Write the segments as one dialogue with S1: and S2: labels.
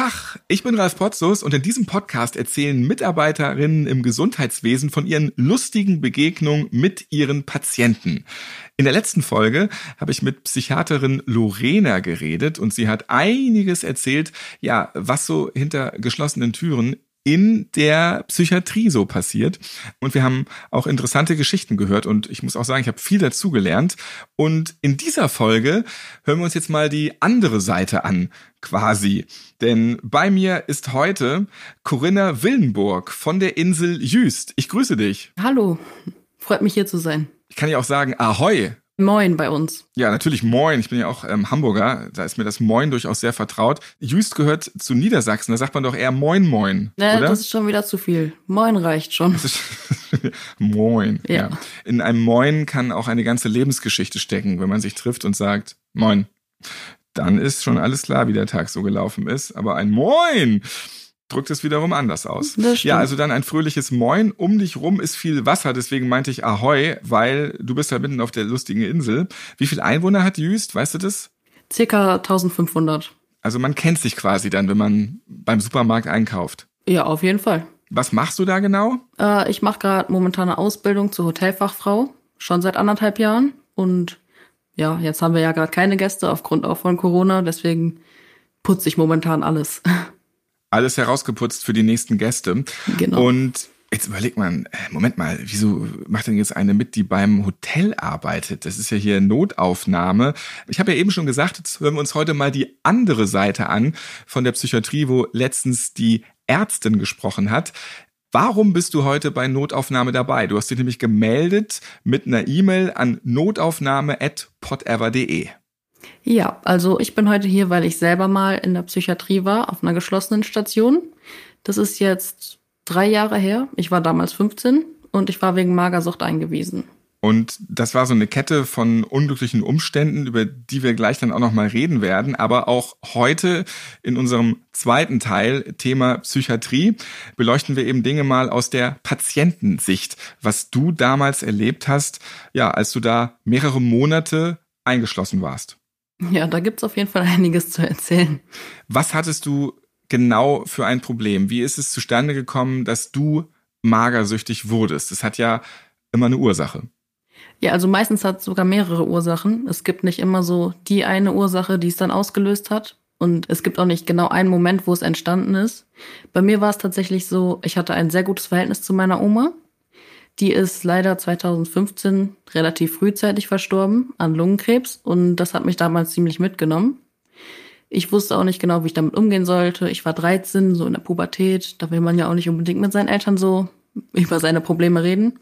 S1: Tag, ich bin Ralf Potzus und in diesem Podcast erzählen Mitarbeiterinnen im Gesundheitswesen von ihren lustigen Begegnungen mit ihren Patienten. In der letzten Folge habe ich mit Psychiaterin Lorena geredet und sie hat einiges erzählt, ja, was so hinter geschlossenen Türen in der Psychiatrie so passiert. Und wir haben auch interessante Geschichten gehört und ich muss auch sagen, ich habe viel dazugelernt. Und in dieser Folge hören wir uns jetzt mal die andere Seite an, quasi. Denn bei mir ist heute Corinna Willenburg von der Insel Jüst. Ich grüße dich.
S2: Hallo, freut mich hier zu sein.
S1: Ich kann ja auch sagen, Ahoi.
S2: Moin bei uns.
S1: Ja, natürlich Moin. Ich bin ja auch ähm, Hamburger. Da ist mir das Moin durchaus sehr vertraut. Jüst gehört zu Niedersachsen. Da sagt man doch eher Moin Moin.
S2: Ne,
S1: oder?
S2: das ist schon wieder zu viel. Moin reicht schon.
S1: Moin. Ja.
S2: Ja.
S1: In einem Moin kann auch eine ganze Lebensgeschichte stecken, wenn man sich trifft und sagt Moin. Dann ist schon alles klar, wie der Tag so gelaufen ist. Aber ein Moin drückt es wiederum anders aus. Ja, also dann ein fröhliches Moin. Um dich rum ist viel Wasser, deswegen meinte ich Ahoi, weil du bist ja mitten auf der lustigen Insel. Wie viel Einwohner hat Jüst? Weißt du das?
S2: Circa 1500.
S1: Also man kennt sich quasi dann, wenn man beim Supermarkt einkauft.
S2: Ja, auf jeden Fall.
S1: Was machst du da genau?
S2: Äh, ich mache gerade momentan eine Ausbildung zur Hotelfachfrau. Schon seit anderthalb Jahren. Und ja, jetzt haben wir ja gerade keine Gäste aufgrund auch von Corona. Deswegen putze ich momentan alles.
S1: Alles herausgeputzt für die nächsten Gäste.
S2: Genau.
S1: Und jetzt überlegt man, äh, Moment mal, wieso macht denn jetzt eine mit, die beim Hotel arbeitet? Das ist ja hier Notaufnahme. Ich habe ja eben schon gesagt, jetzt hören wir uns heute mal die andere Seite an von der Psychiatrie, wo letztens die Ärztin gesprochen hat. Warum bist du heute bei Notaufnahme dabei? Du hast dich nämlich gemeldet mit einer E-Mail an notaufnahme.podever.de.
S2: Ja, also ich bin heute hier, weil ich selber mal in der Psychiatrie war, auf einer geschlossenen Station. Das ist jetzt drei Jahre her. Ich war damals 15 und ich war wegen Magersucht eingewiesen.
S1: Und das war so eine Kette von unglücklichen Umständen, über die wir gleich dann auch nochmal reden werden. Aber auch heute in unserem zweiten Teil, Thema Psychiatrie, beleuchten wir eben Dinge mal aus der Patientensicht, was du damals erlebt hast, ja, als du da mehrere Monate eingeschlossen warst.
S2: Ja, da gibt's auf jeden Fall einiges zu erzählen.
S1: Was hattest du genau für ein Problem? Wie ist es zustande gekommen, dass du magersüchtig wurdest? Das hat ja immer eine Ursache.
S2: Ja, also meistens hat es sogar mehrere Ursachen. Es gibt nicht immer so die eine Ursache, die es dann ausgelöst hat. Und es gibt auch nicht genau einen Moment, wo es entstanden ist. Bei mir war es tatsächlich so, ich hatte ein sehr gutes Verhältnis zu meiner Oma. Die ist leider 2015 relativ frühzeitig verstorben an Lungenkrebs und das hat mich damals ziemlich mitgenommen. Ich wusste auch nicht genau, wie ich damit umgehen sollte. Ich war 13, so in der Pubertät. Da will man ja auch nicht unbedingt mit seinen Eltern so über seine Probleme reden.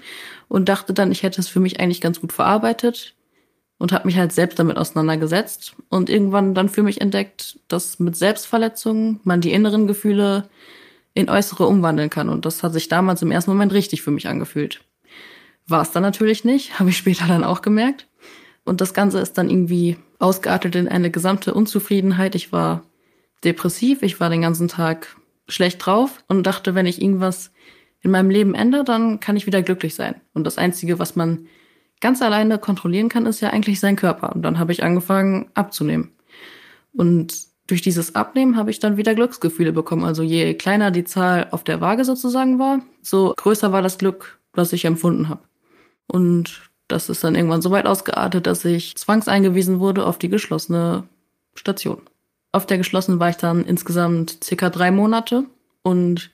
S2: Und dachte dann, ich hätte es für mich eigentlich ganz gut verarbeitet und habe mich halt selbst damit auseinandergesetzt. Und irgendwann dann für mich entdeckt, dass mit Selbstverletzungen man die inneren Gefühle in äußere umwandeln kann. Und das hat sich damals im ersten Moment richtig für mich angefühlt. War es dann natürlich nicht, habe ich später dann auch gemerkt. Und das Ganze ist dann irgendwie ausgeartet in eine gesamte Unzufriedenheit. Ich war depressiv, ich war den ganzen Tag schlecht drauf und dachte, wenn ich irgendwas in meinem Leben ändere, dann kann ich wieder glücklich sein. Und das Einzige, was man ganz alleine kontrollieren kann, ist ja eigentlich sein Körper. Und dann habe ich angefangen abzunehmen. Und durch dieses Abnehmen habe ich dann wieder Glücksgefühle bekommen. Also je kleiner die Zahl auf der Waage sozusagen war, so größer war das Glück, was ich empfunden habe. Und das ist dann irgendwann so weit ausgeartet, dass ich zwangseingewiesen wurde auf die geschlossene Station. Auf der geschlossenen war ich dann insgesamt circa drei Monate und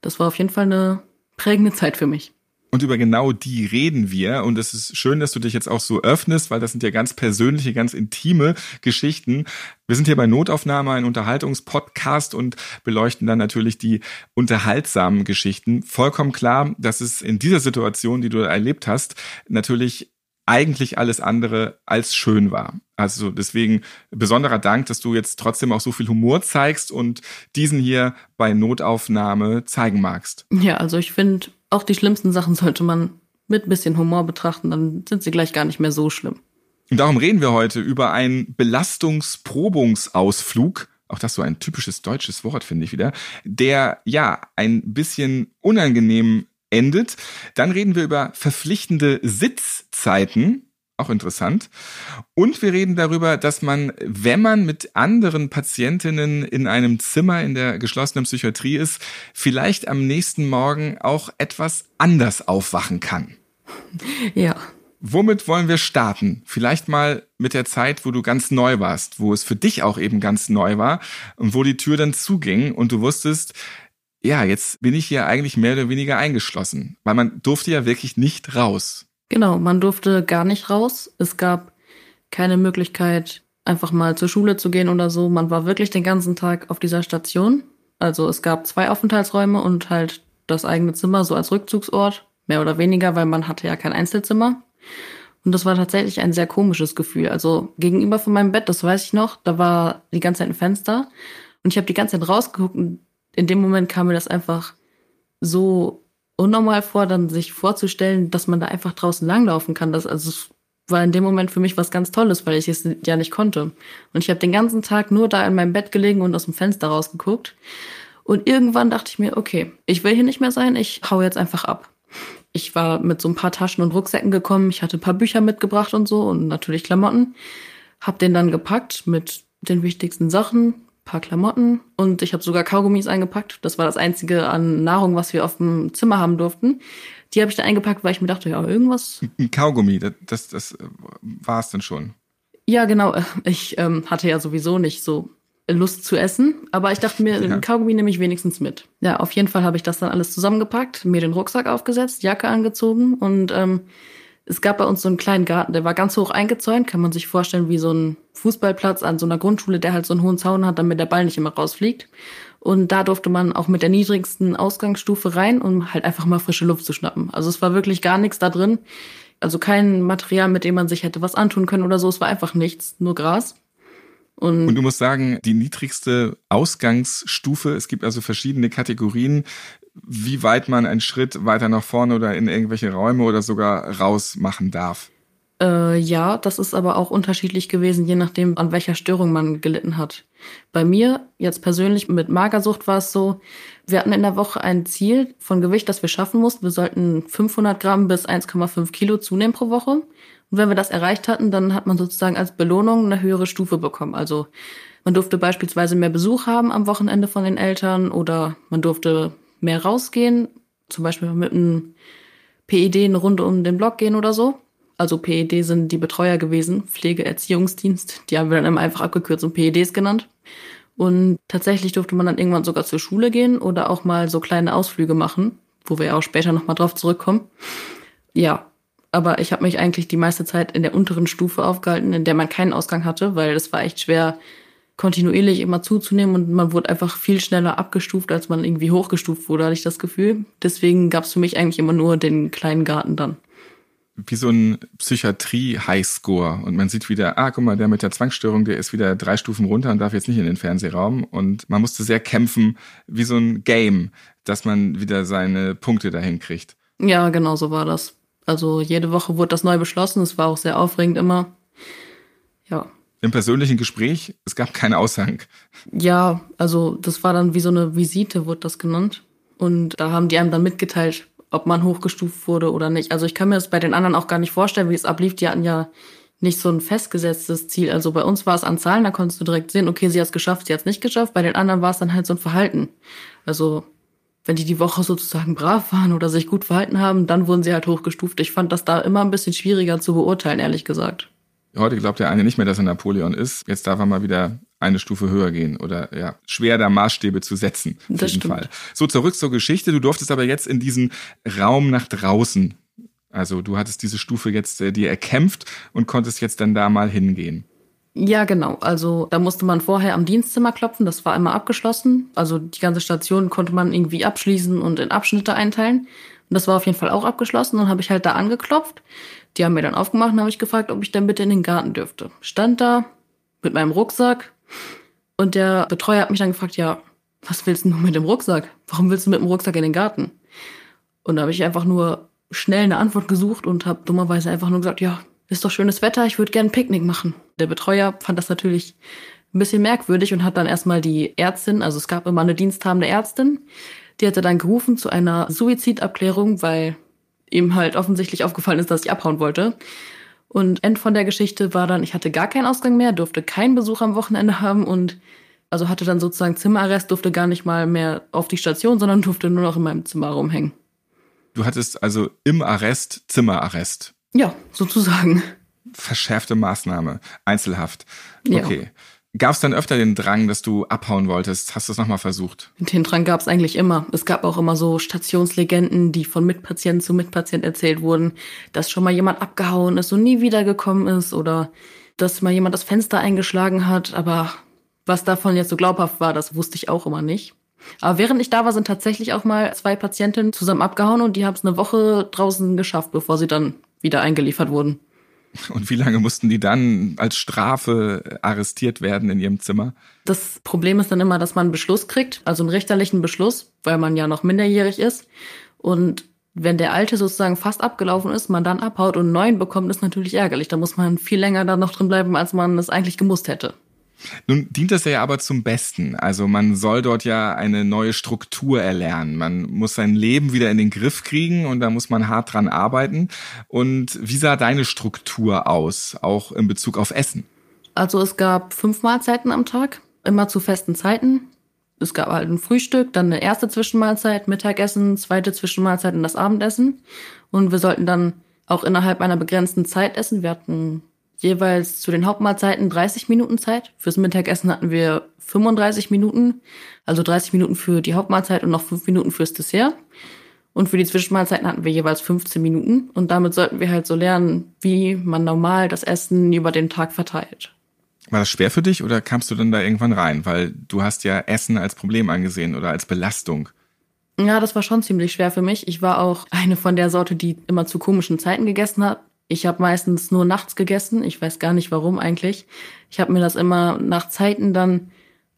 S2: das war auf jeden Fall eine prägende Zeit für mich.
S1: Und über genau die reden wir. Und es ist schön, dass du dich jetzt auch so öffnest, weil das sind ja ganz persönliche, ganz intime Geschichten. Wir sind hier bei Notaufnahme, ein Unterhaltungspodcast und beleuchten dann natürlich die unterhaltsamen Geschichten. Vollkommen klar, dass es in dieser Situation, die du erlebt hast, natürlich eigentlich alles andere als schön war. Also deswegen besonderer Dank, dass du jetzt trotzdem auch so viel Humor zeigst und diesen hier bei Notaufnahme zeigen magst.
S2: Ja, also ich finde, auch die schlimmsten Sachen sollte man mit bisschen Humor betrachten, dann sind sie gleich gar nicht mehr so schlimm.
S1: Und darum reden wir heute über einen Belastungsprobungsausflug auch das so ein typisches deutsches Wort, finde ich wieder, der ja ein bisschen unangenehm endet. Dann reden wir über verpflichtende Sitzzeiten. Auch interessant. Und wir reden darüber, dass man, wenn man mit anderen Patientinnen in einem Zimmer in der geschlossenen Psychiatrie ist, vielleicht am nächsten Morgen auch etwas anders aufwachen kann.
S2: Ja.
S1: Womit wollen wir starten? Vielleicht mal mit der Zeit, wo du ganz neu warst, wo es für dich auch eben ganz neu war und wo die Tür dann zuging und du wusstest, ja, jetzt bin ich hier eigentlich mehr oder weniger eingeschlossen, weil man durfte ja wirklich nicht raus.
S2: Genau, man durfte gar nicht raus. Es gab keine Möglichkeit, einfach mal zur Schule zu gehen oder so. Man war wirklich den ganzen Tag auf dieser Station. Also es gab zwei Aufenthaltsräume und halt das eigene Zimmer so als Rückzugsort, mehr oder weniger, weil man hatte ja kein Einzelzimmer. Und das war tatsächlich ein sehr komisches Gefühl. Also gegenüber von meinem Bett, das weiß ich noch, da war die ganze Zeit ein Fenster und ich habe die ganze Zeit rausgeguckt und in dem Moment kam mir das einfach so unnormal vor, dann sich vorzustellen, dass man da einfach draußen langlaufen kann. Das also es war in dem Moment für mich was ganz Tolles, weil ich es ja nicht konnte. Und ich habe den ganzen Tag nur da in meinem Bett gelegen und aus dem Fenster rausgeguckt. Und irgendwann dachte ich mir, okay, ich will hier nicht mehr sein, ich hau jetzt einfach ab. Ich war mit so ein paar Taschen und Rucksäcken gekommen. Ich hatte ein paar Bücher mitgebracht und so und natürlich Klamotten. Hab den dann gepackt mit den wichtigsten Sachen, paar Klamotten und ich habe sogar Kaugummis eingepackt. Das war das einzige an Nahrung, was wir auf dem Zimmer haben durften. Die habe ich dann eingepackt, weil ich mir dachte, ja, irgendwas.
S1: Ein Kaugummi, das, das, das war es dann schon.
S2: Ja, genau. Ich ähm, hatte ja sowieso nicht so Lust zu essen, aber ich dachte mir, ja. ein Kaugummi nehme ich wenigstens mit. Ja, auf jeden Fall habe ich das dann alles zusammengepackt, mir den Rucksack aufgesetzt, Jacke angezogen und ähm, es gab bei uns so einen kleinen Garten, der war ganz hoch eingezäunt, kann man sich vorstellen wie so ein Fußballplatz an so einer Grundschule, der halt so einen hohen Zaun hat, damit der Ball nicht immer rausfliegt. Und da durfte man auch mit der niedrigsten Ausgangsstufe rein, um halt einfach mal frische Luft zu schnappen. Also es war wirklich gar nichts da drin. Also kein Material, mit dem man sich hätte was antun können oder so. Es war einfach nichts, nur Gras.
S1: Und, und, du musst sagen, die niedrigste Ausgangsstufe, es gibt also verschiedene Kategorien, wie weit man einen Schritt weiter nach vorne oder in irgendwelche Räume oder sogar raus machen darf.
S2: Äh, ja, das ist aber auch unterschiedlich gewesen, je nachdem, an welcher Störung man gelitten hat. Bei mir, jetzt persönlich mit Magersucht war es so, wir hatten in der Woche ein Ziel von Gewicht, das wir schaffen mussten. Wir sollten 500 Gramm bis 1,5 Kilo zunehmen pro Woche. Und wenn wir das erreicht hatten, dann hat man sozusagen als Belohnung eine höhere Stufe bekommen. Also man durfte beispielsweise mehr Besuch haben am Wochenende von den Eltern oder man durfte mehr rausgehen, zum Beispiel mit einem PED eine Runde um den Block gehen oder so. Also PED sind die Betreuer gewesen, Pflegeerziehungsdienst. Die haben wir dann immer einfach abgekürzt und PEDs genannt. Und tatsächlich durfte man dann irgendwann sogar zur Schule gehen oder auch mal so kleine Ausflüge machen, wo wir ja auch später nochmal drauf zurückkommen. Ja, aber ich habe mich eigentlich die meiste Zeit in der unteren Stufe aufgehalten, in der man keinen Ausgang hatte, weil es war echt schwer, kontinuierlich immer zuzunehmen und man wurde einfach viel schneller abgestuft, als man irgendwie hochgestuft wurde, hatte ich das Gefühl. Deswegen gab es für mich eigentlich immer nur den kleinen Garten dann.
S1: Wie so ein Psychiatrie-Highscore. Und man sieht wieder, ah, guck mal, der mit der Zwangsstörung, der ist wieder drei Stufen runter und darf jetzt nicht in den Fernsehraum. Und man musste sehr kämpfen, wie so ein Game, dass man wieder seine Punkte dahin kriegt.
S2: Ja, genau so war das. Also jede Woche wurde das neu beschlossen. Es war auch sehr aufregend immer. Ja.
S1: Im persönlichen Gespräch, es gab keinen Aushang.
S2: Ja, also das war dann wie so eine Visite, wurde das genannt. Und da haben die einem dann mitgeteilt, ob man hochgestuft wurde oder nicht. Also ich kann mir das bei den anderen auch gar nicht vorstellen, wie es ablief. Die hatten ja nicht so ein festgesetztes Ziel. Also bei uns war es an Zahlen, da konntest du direkt sehen, okay, sie hat es geschafft, sie hat es nicht geschafft. Bei den anderen war es dann halt so ein Verhalten. Also wenn die die Woche sozusagen brav waren oder sich gut verhalten haben, dann wurden sie halt hochgestuft. Ich fand das da immer ein bisschen schwieriger zu beurteilen, ehrlich gesagt.
S1: Heute glaubt der eine nicht mehr, dass er Napoleon ist. Jetzt darf er mal wieder eine Stufe höher gehen oder ja, schwer da Maßstäbe zu setzen. Auf das jeden stimmt. Fall. So, zurück zur Geschichte. Du durftest aber jetzt in diesen Raum nach draußen. Also du hattest diese Stufe jetzt äh, dir erkämpft und konntest jetzt dann da mal hingehen.
S2: Ja, genau. Also da musste man vorher am Dienstzimmer klopfen, das war immer abgeschlossen. Also die ganze Station konnte man irgendwie abschließen und in Abschnitte einteilen. Und das war auf jeden Fall auch abgeschlossen. Dann habe ich halt da angeklopft. Die haben mir dann aufgemacht und habe ich gefragt, ob ich dann bitte in den Garten dürfte. Stand da mit meinem Rucksack und der Betreuer hat mich dann gefragt, ja, was willst du nur mit dem Rucksack? Warum willst du mit dem Rucksack in den Garten? Und da habe ich einfach nur schnell eine Antwort gesucht und habe dummerweise einfach nur gesagt, ja, ist doch schönes Wetter, ich würde gerne Picknick machen. Der Betreuer fand das natürlich ein bisschen merkwürdig und hat dann erstmal die Ärztin, also es gab immer eine diensthabende Ärztin, die hatte dann gerufen zu einer Suizidabklärung, weil ihm halt offensichtlich aufgefallen ist, dass ich abhauen wollte. Und End von der Geschichte war dann, ich hatte gar keinen Ausgang mehr, durfte keinen Besuch am Wochenende haben und also hatte dann sozusagen Zimmerarrest, durfte gar nicht mal mehr auf die Station, sondern durfte nur noch in meinem Zimmer rumhängen.
S1: Du hattest also im Arrest Zimmerarrest.
S2: Ja, sozusagen.
S1: Verschärfte Maßnahme, Einzelhaft. Okay. Ja. Gab es dann öfter den Drang, dass du abhauen wolltest? Hast du es nochmal versucht?
S2: Den Drang gab es eigentlich immer. Es gab auch immer so Stationslegenden, die von Mitpatient zu Mitpatient erzählt wurden, dass schon mal jemand abgehauen ist und nie wiedergekommen ist oder dass mal jemand das Fenster eingeschlagen hat. Aber was davon jetzt so glaubhaft war, das wusste ich auch immer nicht. Aber während ich da war, sind tatsächlich auch mal zwei Patientinnen zusammen abgehauen und die haben es eine Woche draußen geschafft, bevor sie dann wieder eingeliefert wurden.
S1: Und wie lange mussten die dann als Strafe arrestiert werden in ihrem Zimmer?
S2: Das Problem ist dann immer, dass man einen Beschluss kriegt, also einen richterlichen Beschluss, weil man ja noch minderjährig ist. Und wenn der alte sozusagen fast abgelaufen ist, man dann abhaut und einen neuen bekommt, ist natürlich ärgerlich. Da muss man viel länger da noch drin bleiben, als man es eigentlich gemusst hätte.
S1: Nun dient das ja aber zum Besten. Also man soll dort ja eine neue Struktur erlernen. Man muss sein Leben wieder in den Griff kriegen und da muss man hart dran arbeiten. Und wie sah deine Struktur aus, auch in Bezug auf Essen?
S2: Also es gab fünf Mahlzeiten am Tag, immer zu festen Zeiten. Es gab halt ein Frühstück, dann eine erste Zwischenmahlzeit, Mittagessen, zweite Zwischenmahlzeit und das Abendessen. Und wir sollten dann auch innerhalb einer begrenzten Zeit essen. Wir hatten jeweils zu den Hauptmahlzeiten 30 Minuten Zeit. Fürs Mittagessen hatten wir 35 Minuten, also 30 Minuten für die Hauptmahlzeit und noch 5 Minuten fürs Dessert. Und für die Zwischenmahlzeiten hatten wir jeweils 15 Minuten. Und damit sollten wir halt so lernen, wie man normal das Essen über den Tag verteilt.
S1: War das schwer für dich oder kamst du dann da irgendwann rein? Weil du hast ja Essen als Problem angesehen oder als Belastung.
S2: Ja, das war schon ziemlich schwer für mich. Ich war auch eine von der Sorte, die immer zu komischen Zeiten gegessen hat. Ich habe meistens nur nachts gegessen. Ich weiß gar nicht warum eigentlich. Ich habe mir das immer nach Zeiten dann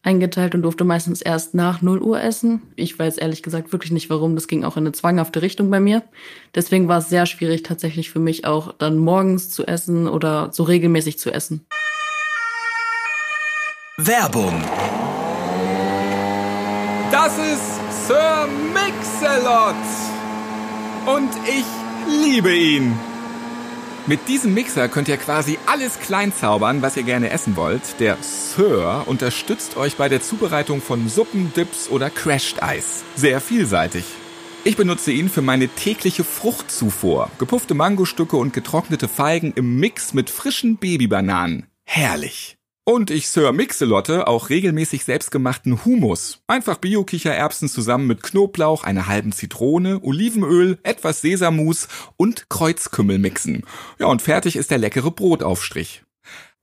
S2: eingeteilt und durfte meistens erst nach 0 Uhr essen. Ich weiß ehrlich gesagt wirklich nicht warum. Das ging auch in eine zwanghafte Richtung bei mir. Deswegen war es sehr schwierig tatsächlich für mich auch dann morgens zu essen oder so regelmäßig zu essen.
S3: Werbung.
S1: Das ist Sir Mix-a-Lot. Und ich liebe ihn. Mit diesem Mixer könnt ihr quasi alles kleinzaubern, was ihr gerne essen wollt. Der Sir unterstützt euch bei der Zubereitung von Suppen, Dips oder Crashed Eis. Sehr vielseitig. Ich benutze ihn für meine tägliche Fruchtzufuhr. Gepuffte Mangostücke und getrocknete Feigen im Mix mit frischen Babybananen. Herrlich. Und ich Sir Mixelotte auch regelmäßig selbstgemachten Humus. Einfach Bio-Kichererbsen zusammen mit Knoblauch, einer halben Zitrone, Olivenöl, etwas Sesammus und Kreuzkümmel mixen. Ja, und fertig ist der leckere Brotaufstrich.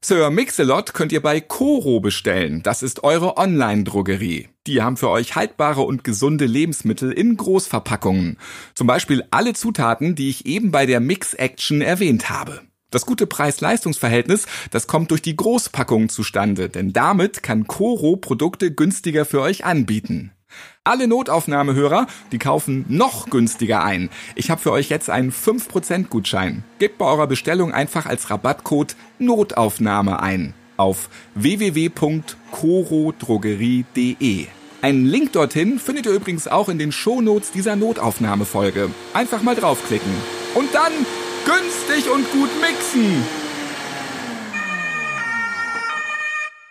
S1: Sir Mixelot könnt ihr bei Coro bestellen. Das ist eure Online-Drogerie. Die haben für euch haltbare und gesunde Lebensmittel in Großverpackungen. Zum Beispiel alle Zutaten, die ich eben bei der Mix Action erwähnt habe. Das gute Preis-Leistungs-Verhältnis, das kommt durch die Großpackungen zustande, denn damit kann Coro Produkte günstiger für euch anbieten. Alle Notaufnahmehörer, die kaufen noch günstiger ein. Ich habe für euch jetzt einen 5% Gutschein. Gebt bei eurer Bestellung einfach als Rabattcode Notaufnahme ein auf www.corodrogerie.de. Einen Link dorthin findet ihr übrigens auch in den Shownotes dieser Notaufnahmefolge. Einfach mal draufklicken. Und dann günstig und gut mixen.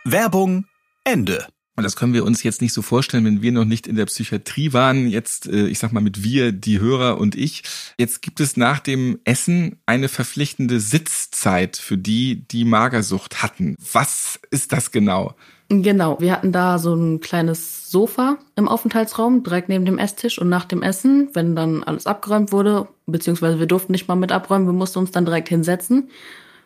S3: Werbung Ende.
S1: Und das können wir uns jetzt nicht so vorstellen, wenn wir noch nicht in der Psychiatrie waren. Jetzt, äh, ich sag mal mit wir, die Hörer und ich. Jetzt gibt es nach dem Essen eine verpflichtende Sitzzeit für die, die Magersucht hatten. Was ist das genau?
S2: Genau, wir hatten da so ein kleines Sofa im Aufenthaltsraum, direkt neben dem Esstisch. Und nach dem Essen, wenn dann alles abgeräumt wurde, beziehungsweise wir durften nicht mal mit abräumen, wir mussten uns dann direkt hinsetzen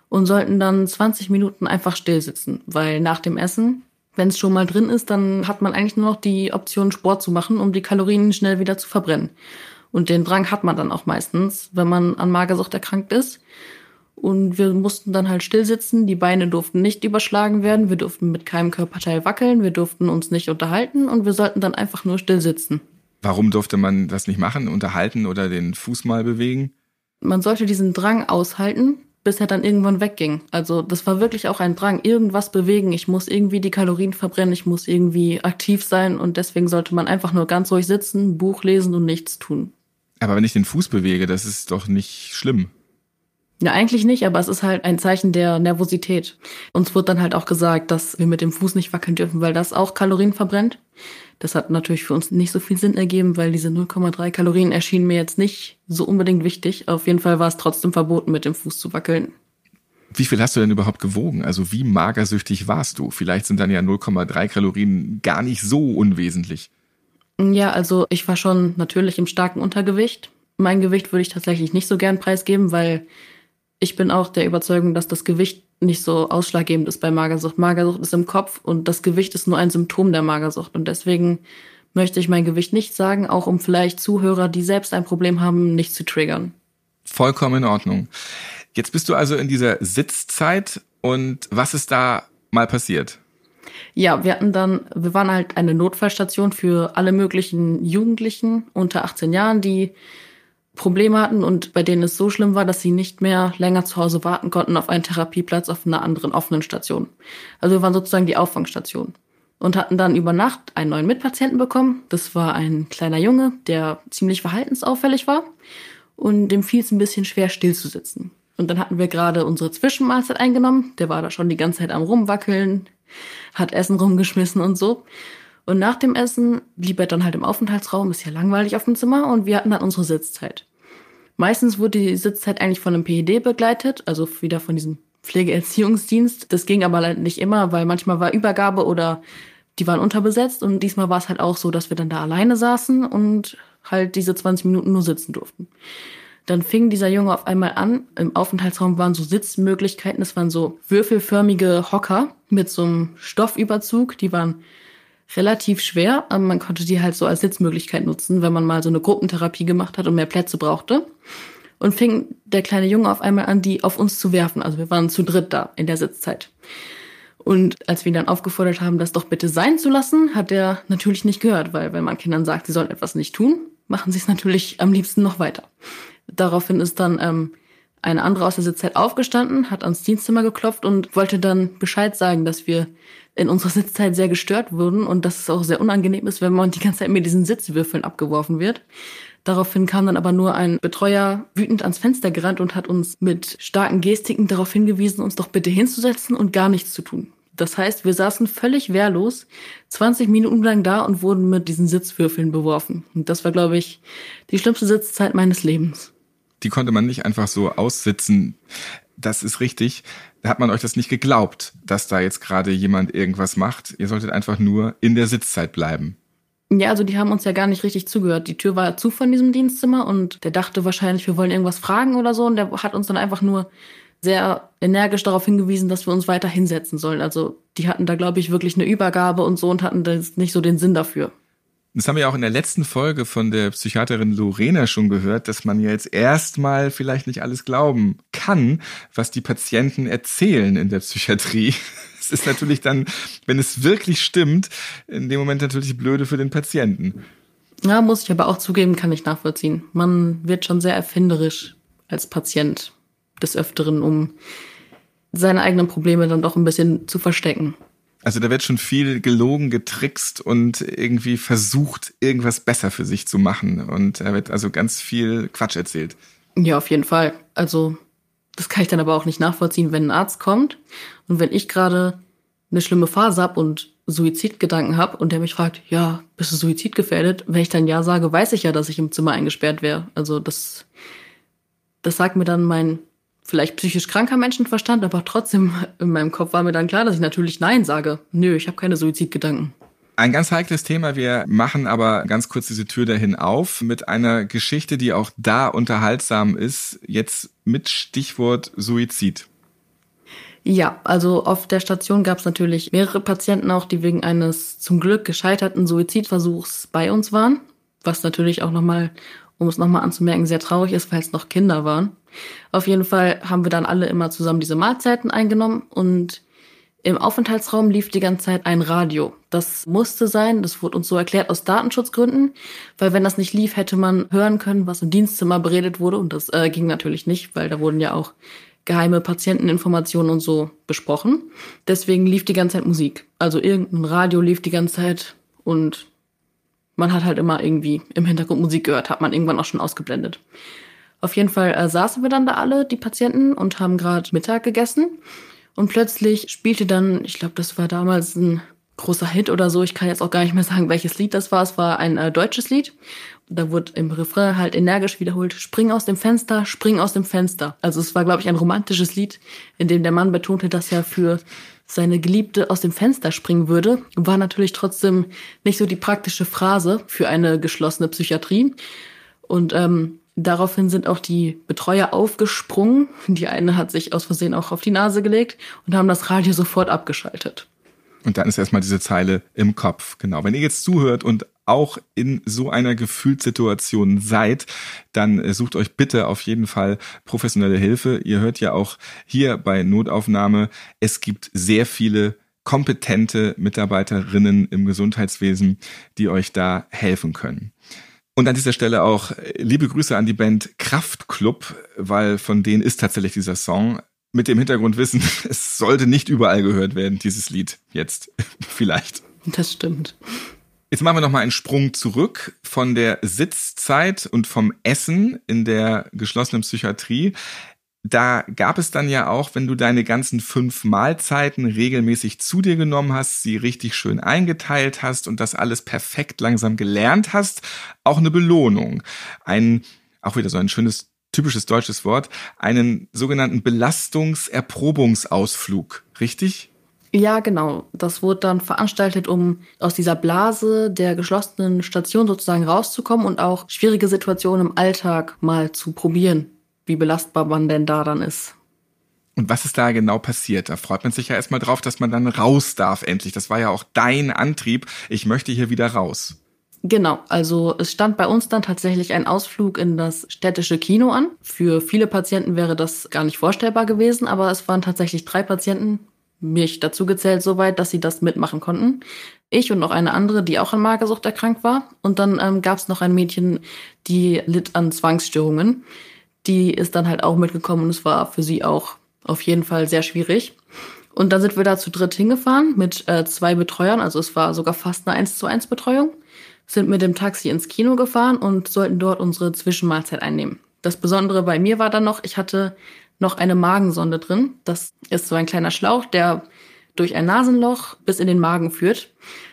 S2: und sollten dann 20 Minuten einfach still sitzen. Weil nach dem Essen, wenn es schon mal drin ist, dann hat man eigentlich nur noch die Option, Sport zu machen, um die Kalorien schnell wieder zu verbrennen. Und den Drang hat man dann auch meistens, wenn man an Magersucht erkrankt ist. Und wir mussten dann halt still sitzen. Die Beine durften nicht überschlagen werden. Wir durften mit keinem Körperteil wackeln. Wir durften uns nicht unterhalten. Und wir sollten dann einfach nur still sitzen.
S1: Warum durfte man das nicht machen? Unterhalten oder den Fuß mal bewegen?
S2: Man sollte diesen Drang aushalten, bis er dann irgendwann wegging. Also das war wirklich auch ein Drang, irgendwas bewegen. Ich muss irgendwie die Kalorien verbrennen, ich muss irgendwie aktiv sein und deswegen sollte man einfach nur ganz ruhig sitzen, Buch lesen und nichts tun.
S1: Aber wenn ich den Fuß bewege, das ist doch nicht schlimm.
S2: Ja, eigentlich nicht, aber es ist halt ein Zeichen der Nervosität. Uns wird dann halt auch gesagt, dass wir mit dem Fuß nicht wackeln dürfen, weil das auch Kalorien verbrennt. Das hat natürlich für uns nicht so viel Sinn ergeben, weil diese 0,3 Kalorien erschienen mir jetzt nicht so unbedingt wichtig. Auf jeden Fall war es trotzdem verboten, mit dem Fuß zu wackeln.
S1: Wie viel hast du denn überhaupt gewogen? Also wie magersüchtig warst du? Vielleicht sind dann ja 0,3 Kalorien gar nicht so unwesentlich.
S2: Ja, also ich war schon natürlich im starken Untergewicht. Mein Gewicht würde ich tatsächlich nicht so gern preisgeben, weil ich bin auch der Überzeugung, dass das Gewicht nicht so ausschlaggebend ist bei Magersucht. Magersucht ist im Kopf und das Gewicht ist nur ein Symptom der Magersucht. Und deswegen möchte ich mein Gewicht nicht sagen, auch um vielleicht Zuhörer, die selbst ein Problem haben, nicht zu triggern.
S1: Vollkommen in Ordnung. Jetzt bist du also in dieser Sitzzeit und was ist da mal passiert?
S2: Ja, wir hatten dann, wir waren halt eine Notfallstation für alle möglichen Jugendlichen unter 18 Jahren, die Probleme hatten und bei denen es so schlimm war, dass sie nicht mehr länger zu Hause warten konnten auf einen Therapieplatz auf einer anderen offenen Station. Also wir waren sozusagen die Auffangstation und hatten dann über Nacht einen neuen Mitpatienten bekommen. Das war ein kleiner Junge, der ziemlich verhaltensauffällig war und dem fiel es ein bisschen schwer, still zu sitzen. Und dann hatten wir gerade unsere Zwischenmahlzeit eingenommen. Der war da schon die ganze Zeit am Rumwackeln, hat Essen rumgeschmissen und so. Und nach dem Essen blieb er dann halt im Aufenthaltsraum, ist ja langweilig auf dem Zimmer und wir hatten dann unsere Sitzzeit. Meistens wurde die Sitzzeit eigentlich von einem PED begleitet, also wieder von diesem Pflegeerziehungsdienst. Das ging aber leider nicht immer, weil manchmal war Übergabe oder die waren unterbesetzt und diesmal war es halt auch so, dass wir dann da alleine saßen und halt diese 20 Minuten nur sitzen durften. Dann fing dieser Junge auf einmal an. Im Aufenthaltsraum waren so Sitzmöglichkeiten. Es waren so würfelförmige Hocker mit so einem Stoffüberzug. Die waren relativ schwer, aber man konnte die halt so als Sitzmöglichkeit nutzen, wenn man mal so eine Gruppentherapie gemacht hat und mehr Plätze brauchte. Und fing der kleine Junge auf einmal an, die auf uns zu werfen. Also wir waren zu dritt da in der Sitzzeit. Und als wir ihn dann aufgefordert haben, das doch bitte sein zu lassen, hat er natürlich nicht gehört, weil wenn man Kindern sagt, sie sollen etwas nicht tun, machen sie es natürlich am liebsten noch weiter. Daraufhin ist dann ähm, eine andere aus der Sitzzeit aufgestanden, hat ans Dienstzimmer geklopft und wollte dann Bescheid sagen, dass wir in unserer Sitzzeit sehr gestört wurden und dass es auch sehr unangenehm ist, wenn man die ganze Zeit mit diesen Sitzwürfeln abgeworfen wird. Daraufhin kam dann aber nur ein Betreuer wütend ans Fenster gerannt und hat uns mit starken Gestiken darauf hingewiesen, uns doch bitte hinzusetzen und gar nichts zu tun. Das heißt, wir saßen völlig wehrlos 20 Minuten lang da und wurden mit diesen Sitzwürfeln beworfen. Und das war, glaube ich, die schlimmste Sitzzeit meines Lebens.
S1: Die konnte man nicht einfach so aussitzen. Das ist richtig da hat man euch das nicht geglaubt, dass da jetzt gerade jemand irgendwas macht. Ihr solltet einfach nur in der Sitzzeit bleiben.
S2: Ja, also die haben uns ja gar nicht richtig zugehört. Die Tür war zu von diesem Dienstzimmer und der dachte wahrscheinlich, wir wollen irgendwas fragen oder so. Und der hat uns dann einfach nur sehr energisch darauf hingewiesen, dass wir uns weiter hinsetzen sollen. Also die hatten da, glaube ich, wirklich eine Übergabe und so und hatten nicht so den Sinn dafür.
S1: Das haben wir auch in der letzten Folge von der Psychiaterin Lorena schon gehört, dass man jetzt erstmal vielleicht nicht alles glauben kann, was die Patienten erzählen in der Psychiatrie. Es ist natürlich dann, wenn es wirklich stimmt, in dem Moment natürlich blöde für den Patienten.
S2: Ja, muss ich aber auch zugeben, kann ich nachvollziehen. Man wird schon sehr erfinderisch als Patient des Öfteren, um seine eigenen Probleme dann doch ein bisschen zu verstecken.
S1: Also da wird schon viel gelogen, getrickst und irgendwie versucht, irgendwas besser für sich zu machen. Und da wird also ganz viel Quatsch erzählt.
S2: Ja, auf jeden Fall. Also das kann ich dann aber auch nicht nachvollziehen, wenn ein Arzt kommt und wenn ich gerade eine schlimme Phase habe und Suizidgedanken habe und der mich fragt, ja, bist du suizidgefährdet? Wenn ich dann ja sage, weiß ich ja, dass ich im Zimmer eingesperrt wäre. Also das, das sagt mir dann mein vielleicht psychisch kranker Menschenverstand, aber trotzdem in meinem Kopf war mir dann klar, dass ich natürlich Nein sage. Nö, ich habe keine Suizidgedanken.
S1: Ein ganz heikles Thema. Wir machen aber ganz kurz diese Tür dahin auf mit einer Geschichte, die auch da unterhaltsam ist. Jetzt mit Stichwort Suizid.
S2: Ja, also auf der Station gab es natürlich mehrere Patienten auch, die wegen eines zum Glück gescheiterten Suizidversuchs bei uns waren. Was natürlich auch nochmal, um es nochmal anzumerken, sehr traurig ist, weil es noch Kinder waren. Auf jeden Fall haben wir dann alle immer zusammen diese Mahlzeiten eingenommen und im Aufenthaltsraum lief die ganze Zeit ein Radio. Das musste sein, das wurde uns so erklärt aus Datenschutzgründen, weil wenn das nicht lief, hätte man hören können, was im Dienstzimmer beredet wurde und das äh, ging natürlich nicht, weil da wurden ja auch geheime Patienteninformationen und so besprochen. Deswegen lief die ganze Zeit Musik. Also irgendein Radio lief die ganze Zeit und man hat halt immer irgendwie im Hintergrund Musik gehört, hat man irgendwann auch schon ausgeblendet. Auf jeden Fall äh, saßen wir dann da alle, die Patienten, und haben gerade Mittag gegessen. Und plötzlich spielte dann, ich glaube, das war damals ein großer Hit oder so. Ich kann jetzt auch gar nicht mehr sagen, welches Lied das war. Es war ein äh, deutsches Lied. Da wurde im Refrain halt energisch wiederholt, spring aus dem Fenster, spring aus dem Fenster. Also es war, glaube ich, ein romantisches Lied, in dem der Mann betonte, dass er für seine Geliebte aus dem Fenster springen würde. War natürlich trotzdem nicht so die praktische Phrase für eine geschlossene Psychiatrie. Und ähm, daraufhin sind auch die Betreuer aufgesprungen. Die eine hat sich aus Versehen auch auf die Nase gelegt und haben das Radio sofort abgeschaltet.
S1: Und dann ist erstmal diese Zeile im Kopf. Genau. Wenn ihr jetzt zuhört und auch in so einer Gefühlssituation seid, dann äh, sucht euch bitte auf jeden Fall professionelle Hilfe. Ihr hört ja auch hier bei Notaufnahme, es gibt sehr viele kompetente Mitarbeiterinnen im Gesundheitswesen, die euch da helfen können. Und an dieser Stelle auch äh, liebe Grüße an die Band Kraftklub, weil von denen ist tatsächlich dieser Song mit dem Hintergrundwissen, es sollte nicht überall gehört werden, dieses Lied jetzt vielleicht.
S2: Das stimmt.
S1: Jetzt machen wir noch mal einen Sprung zurück von der Sitzzeit und vom Essen in der geschlossenen Psychiatrie. Da gab es dann ja auch, wenn du deine ganzen fünf Mahlzeiten regelmäßig zu dir genommen hast, sie richtig schön eingeteilt hast und das alles perfekt langsam gelernt hast, auch eine Belohnung. Ein, auch wieder so ein schönes typisches deutsches Wort, einen sogenannten Belastungserprobungsausflug, richtig?
S2: Ja, genau. Das wurde dann veranstaltet, um aus dieser Blase der geschlossenen Station sozusagen rauszukommen und auch schwierige Situationen im Alltag mal zu probieren, wie belastbar man denn da dann ist.
S1: Und was ist da genau passiert? Da freut man sich ja erstmal drauf, dass man dann raus darf endlich. Das war ja auch dein Antrieb. Ich möchte hier wieder raus.
S2: Genau, also es stand bei uns dann tatsächlich ein Ausflug in das städtische Kino an. Für viele Patienten wäre das gar nicht vorstellbar gewesen, aber es waren tatsächlich drei Patienten, mich dazu gezählt soweit, dass sie das mitmachen konnten. Ich und noch eine andere, die auch an Magersucht erkrankt war. Und dann ähm, gab es noch ein Mädchen, die litt an Zwangsstörungen. Die ist dann halt auch mitgekommen und es war für sie auch auf jeden Fall sehr schwierig. Und dann sind wir da zu dritt hingefahren mit äh, zwei Betreuern, also es war sogar fast eine 1 zu 1 Betreuung sind mit dem Taxi ins Kino gefahren und sollten dort unsere Zwischenmahlzeit einnehmen. Das Besondere bei mir war dann noch, ich hatte noch eine Magensonde drin. Das ist so ein kleiner Schlauch, der durch ein Nasenloch bis in den Magen führt.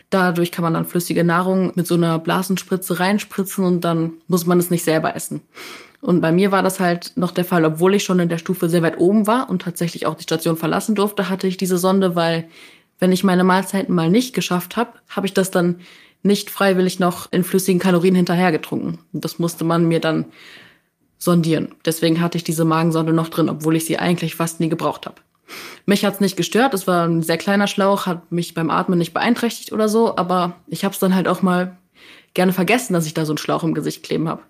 S2: Dadurch kann man dann flüssige Nahrung mit so einer Blasenspritze reinspritzen und dann muss man es nicht selber essen. Und bei mir war das halt noch der Fall, obwohl ich schon in der Stufe sehr weit oben war und tatsächlich auch die Station verlassen durfte, hatte ich diese Sonde, weil wenn ich meine Mahlzeiten mal nicht geschafft habe, habe ich das dann nicht freiwillig noch in flüssigen Kalorien hinterhergetrunken. Das musste man mir dann sondieren. Deswegen hatte ich diese Magensonde noch drin, obwohl ich sie eigentlich fast nie gebraucht habe. Mich hat's nicht gestört, es war ein sehr kleiner Schlauch, hat mich beim Atmen nicht beeinträchtigt oder so, aber ich habe es dann halt auch mal gerne vergessen, dass ich da so einen Schlauch im Gesicht kleben habe.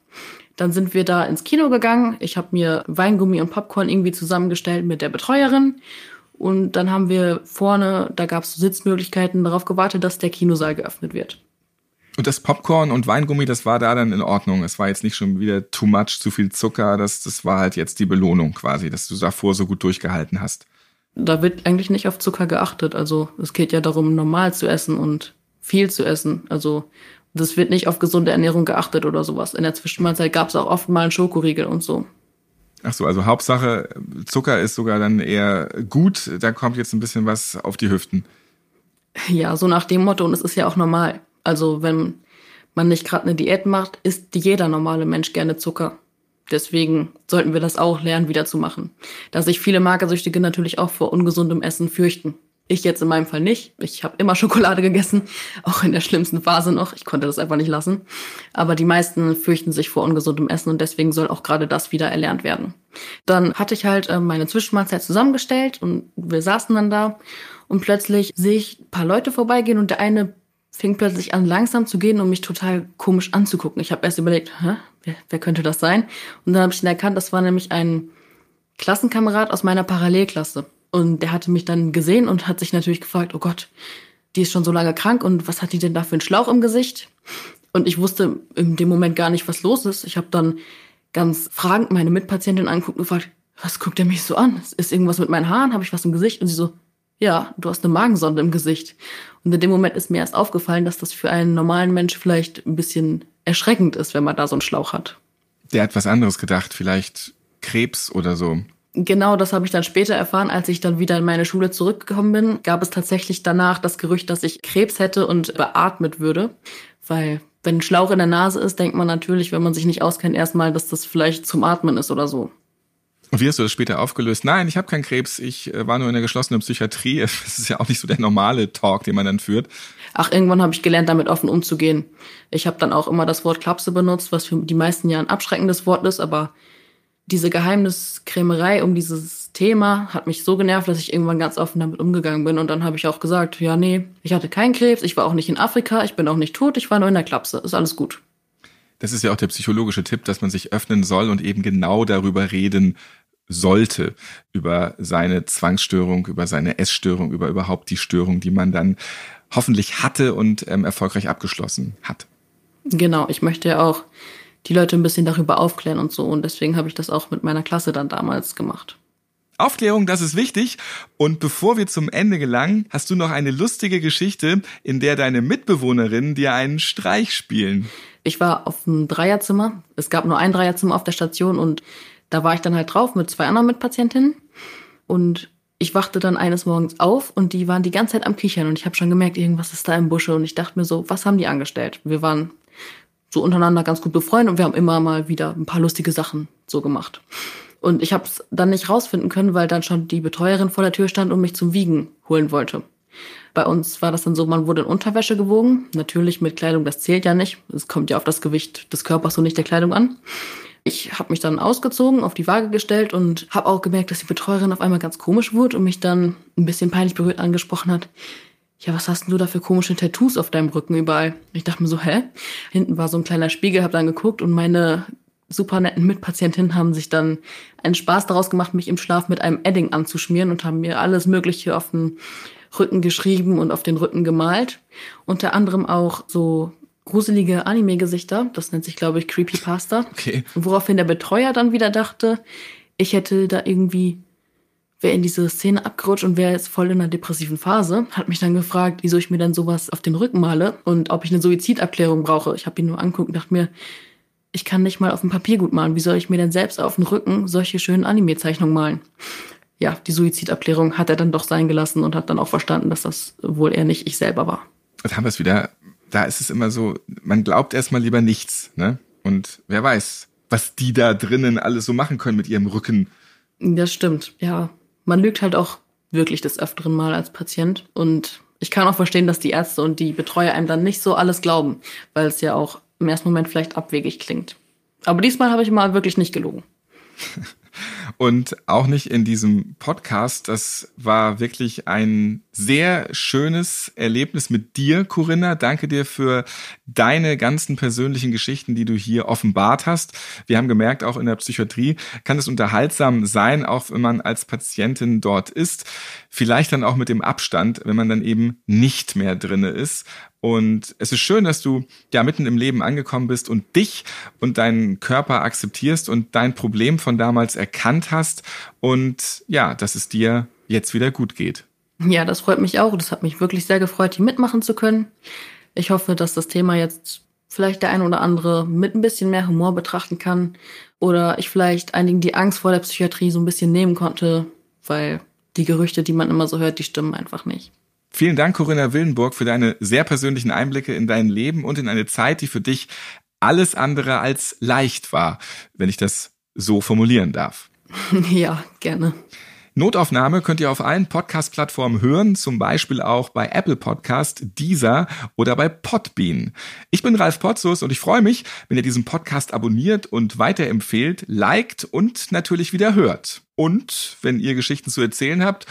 S2: Dann sind wir da ins Kino gegangen. Ich habe mir Weingummi und Popcorn irgendwie zusammengestellt mit der Betreuerin. Und dann haben wir vorne, da gab es Sitzmöglichkeiten, darauf gewartet, dass der Kinosaal geöffnet wird.
S1: Und das Popcorn und Weingummi, das war da dann in Ordnung. Es war jetzt nicht schon wieder too much, zu viel Zucker. Das, das war halt jetzt die Belohnung quasi, dass du davor so gut durchgehalten hast.
S2: Da wird eigentlich nicht auf Zucker geachtet. Also es geht ja darum, normal zu essen und viel zu essen. Also das wird nicht auf gesunde Ernährung geachtet oder sowas. In der Zwischenmahlzeit gab es auch oft mal einen Schokoriegel und so.
S1: Ach so, also Hauptsache Zucker ist sogar dann eher gut. Da kommt jetzt ein bisschen was auf die Hüften.
S2: Ja, so nach dem Motto. Und es ist ja auch normal. Also wenn man nicht gerade eine Diät macht, isst jeder normale Mensch gerne Zucker. Deswegen sollten wir das auch lernen, wieder zu machen. Da sich viele Magersüchtige natürlich auch vor ungesundem Essen fürchten. Ich jetzt in meinem Fall nicht. Ich habe immer Schokolade gegessen, auch in der schlimmsten Phase noch. Ich konnte das einfach nicht lassen. Aber die meisten fürchten sich vor ungesundem Essen und deswegen soll auch gerade das wieder erlernt werden. Dann hatte ich halt äh, meine Zwischenmahlzeit zusammengestellt und wir saßen dann da und plötzlich sehe ich ein paar Leute vorbeigehen und der eine fing plötzlich an, langsam zu gehen und mich total komisch anzugucken. Ich habe erst überlegt, Hä, wer, wer könnte das sein? Und dann habe ich ihn erkannt, das war nämlich ein Klassenkamerad aus meiner Parallelklasse. Und der hatte mich dann gesehen und hat sich natürlich gefragt, oh Gott, die ist schon so lange krank und was hat die denn da für einen Schlauch im Gesicht? Und ich wusste in dem Moment gar nicht, was los ist. Ich habe dann ganz fragend meine Mitpatientin angeguckt und gefragt, was guckt er mich so an? Ist irgendwas mit meinen Haaren? Habe ich was im Gesicht? Und sie so, ja, du hast eine Magensonde im Gesicht. Und in dem Moment ist mir erst aufgefallen, dass das für einen normalen Mensch vielleicht ein bisschen erschreckend ist, wenn man da so einen Schlauch hat.
S1: Der hat was anderes gedacht, vielleicht Krebs oder so.
S2: Genau, das habe ich dann später erfahren, als ich dann wieder in meine Schule zurückgekommen bin. Gab es tatsächlich danach das Gerücht, dass ich Krebs hätte und beatmet würde. Weil, wenn ein Schlauch in der Nase ist, denkt man natürlich, wenn man sich nicht auskennt, erstmal, dass das vielleicht zum Atmen ist oder so.
S1: Und wie hast du das später aufgelöst? Nein, ich habe keinen Krebs, ich äh, war nur in der geschlossenen Psychiatrie. Das ist ja auch nicht so der normale Talk, den man dann führt.
S2: Ach, irgendwann habe ich gelernt, damit offen umzugehen. Ich habe dann auch immer das Wort Klapse benutzt, was für die meisten ja ein abschreckendes Wort ist, aber diese Geheimniskrämerei um dieses Thema hat mich so genervt, dass ich irgendwann ganz offen damit umgegangen bin. Und dann habe ich auch gesagt, ja, nee, ich hatte keinen Krebs, ich war auch nicht in Afrika, ich bin auch nicht tot, ich war nur in der Klapse, ist alles gut.
S1: Das ist ja auch der psychologische Tipp, dass man sich öffnen soll und eben genau darüber reden sollte, über seine Zwangsstörung, über seine Essstörung, über überhaupt die Störung, die man dann hoffentlich hatte und ähm, erfolgreich abgeschlossen hat.
S2: Genau, ich möchte ja auch die Leute ein bisschen darüber aufklären und so. Und deswegen habe ich das auch mit meiner Klasse dann damals gemacht.
S1: Aufklärung, das ist wichtig. Und bevor wir zum Ende gelangen, hast du noch eine lustige Geschichte, in der deine Mitbewohnerinnen dir einen Streich spielen.
S2: Ich war auf einem Dreierzimmer. Es gab nur ein Dreierzimmer auf der Station und da war ich dann halt drauf mit zwei anderen Mitpatientinnen und ich wachte dann eines Morgens auf und die waren die ganze Zeit am Kichern und ich habe schon gemerkt, irgendwas ist da im Busche und ich dachte mir so, was haben die angestellt? Wir waren so untereinander ganz gut befreundet und wir haben immer mal wieder ein paar lustige Sachen so gemacht. Und ich habe es dann nicht rausfinden können, weil dann schon die Betreuerin vor der Tür stand und mich zum Wiegen holen wollte. Bei uns war das dann so, man wurde in Unterwäsche gewogen. Natürlich mit Kleidung, das zählt ja nicht. Es kommt ja auf das Gewicht des Körpers und nicht der Kleidung an. Ich habe mich dann ausgezogen, auf die Waage gestellt und habe auch gemerkt, dass die Betreuerin auf einmal ganz komisch wurde und mich dann ein bisschen peinlich berührt angesprochen hat. Ja, was hast denn du da für komische Tattoos auf deinem Rücken überall? Ich dachte mir so, hä? Hinten war so ein kleiner Spiegel, habe dann geguckt und meine super netten Mitpatientinnen haben sich dann einen Spaß daraus gemacht, mich im Schlaf mit einem Edding anzuschmieren und haben mir alles Mögliche auf den Rücken geschrieben und auf den Rücken gemalt. Unter anderem auch so gruselige Anime-Gesichter. Das nennt sich, glaube ich, Creepypasta.
S1: Okay.
S2: Woraufhin der Betreuer dann wieder dachte, ich hätte da irgendwie, wäre in diese Szene abgerutscht und wäre jetzt voll in einer depressiven Phase. Hat mich dann gefragt, wieso ich mir dann sowas auf den Rücken male und ob ich eine Suizidabklärung brauche. Ich habe ihn nur anguckt und dachte mir, ich kann nicht mal auf dem Papier gut malen. Wie soll ich mir denn selbst auf den Rücken solche schönen Anime-Zeichnungen malen? Ja, die Suizidabklärung hat er dann doch sein gelassen und hat dann auch verstanden, dass das wohl eher nicht ich selber war.
S1: Jetzt haben wir es wieder da ist es immer so, man glaubt erstmal lieber nichts, ne? Und wer weiß, was die da drinnen alles so machen können mit ihrem Rücken.
S2: Das stimmt, ja. Man lügt halt auch wirklich des Öfteren mal als Patient. Und ich kann auch verstehen, dass die Ärzte und die Betreuer einem dann nicht so alles glauben, weil es ja auch im ersten Moment vielleicht abwegig klingt. Aber diesmal habe ich mal wirklich nicht gelogen.
S1: und auch nicht in diesem Podcast. Das war wirklich ein sehr schönes Erlebnis mit dir, Corinna. Danke dir für deine ganzen persönlichen Geschichten, die du hier offenbart hast. Wir haben gemerkt, auch in der Psychiatrie kann es unterhaltsam sein, auch wenn man als Patientin dort ist. Vielleicht dann auch mit dem Abstand, wenn man dann eben nicht mehr drinne ist. Und es ist schön, dass du ja mitten im Leben angekommen bist und dich und deinen Körper akzeptierst und dein Problem von damals erkannt hast und ja, dass es dir jetzt wieder gut geht.
S2: Ja, das freut mich auch. Das hat mich wirklich sehr gefreut, hier mitmachen zu können. Ich hoffe, dass das Thema jetzt vielleicht der eine oder andere mit ein bisschen mehr Humor betrachten kann oder ich vielleicht einigen die Angst vor der Psychiatrie so ein bisschen nehmen konnte, weil die Gerüchte, die man immer so hört, die stimmen einfach nicht.
S1: Vielen Dank, Corinna Willenburg, für deine sehr persönlichen Einblicke in dein Leben und in eine Zeit, die für dich alles andere als leicht war, wenn ich das so formulieren darf.
S2: Ja, gerne.
S1: Notaufnahme könnt ihr auf allen Podcast-Plattformen hören, zum Beispiel auch bei Apple Podcast, Deezer oder bei Podbean. Ich bin Ralf Potzus und ich freue mich, wenn ihr diesen Podcast abonniert und weiterempfehlt, liked und natürlich wieder hört. Und wenn ihr Geschichten zu erzählen habt,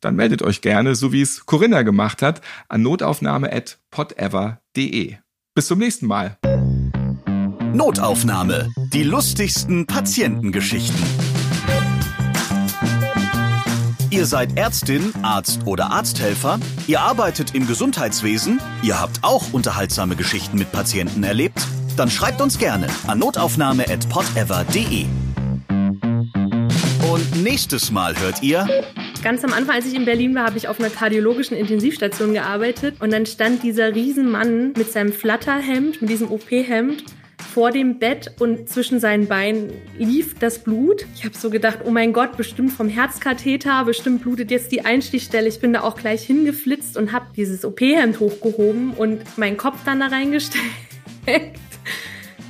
S1: dann meldet euch gerne, so wie es Corinna gemacht hat, an notaufnahme.podever.de. Bis zum nächsten Mal.
S3: Notaufnahme. Die lustigsten Patientengeschichten. Ihr seid Ärztin, Arzt oder Arzthelfer, ihr arbeitet im Gesundheitswesen, ihr habt auch unterhaltsame Geschichten mit Patienten erlebt, dann schreibt uns gerne an notaufnahme.podever.de. Und nächstes Mal hört ihr.
S4: Ganz am Anfang, als ich in Berlin war, habe ich auf einer kardiologischen Intensivstation gearbeitet und dann stand dieser Riesenmann mit seinem Flatterhemd, mit diesem OP-Hemd vor dem Bett und zwischen seinen Beinen lief das Blut. Ich habe so gedacht, oh mein Gott, bestimmt vom Herzkatheter, bestimmt blutet jetzt die Einstichstelle. Ich bin da auch gleich hingeflitzt und habe dieses OP-Hemd hochgehoben und meinen Kopf dann da reingesteckt.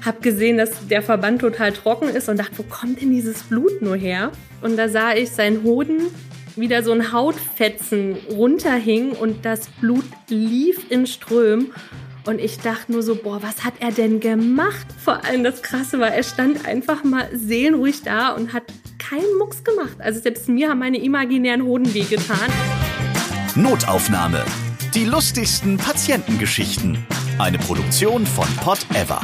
S4: hab gesehen, dass der Verband total trocken ist und dachte, wo kommt denn dieses Blut nur her? Und da sah ich seinen Hoden wieder so ein Hautfetzen runterhing und das Blut lief in Strömen. Und ich dachte nur so, boah, was hat er denn gemacht? Vor allem das Krasse war, er stand einfach mal seelenruhig da und hat keinen Mucks gemacht. Also selbst mir haben meine imaginären Hoden wehgetan.
S3: Notaufnahme. Die lustigsten Patientengeschichten. Eine Produktion von Pot Ever.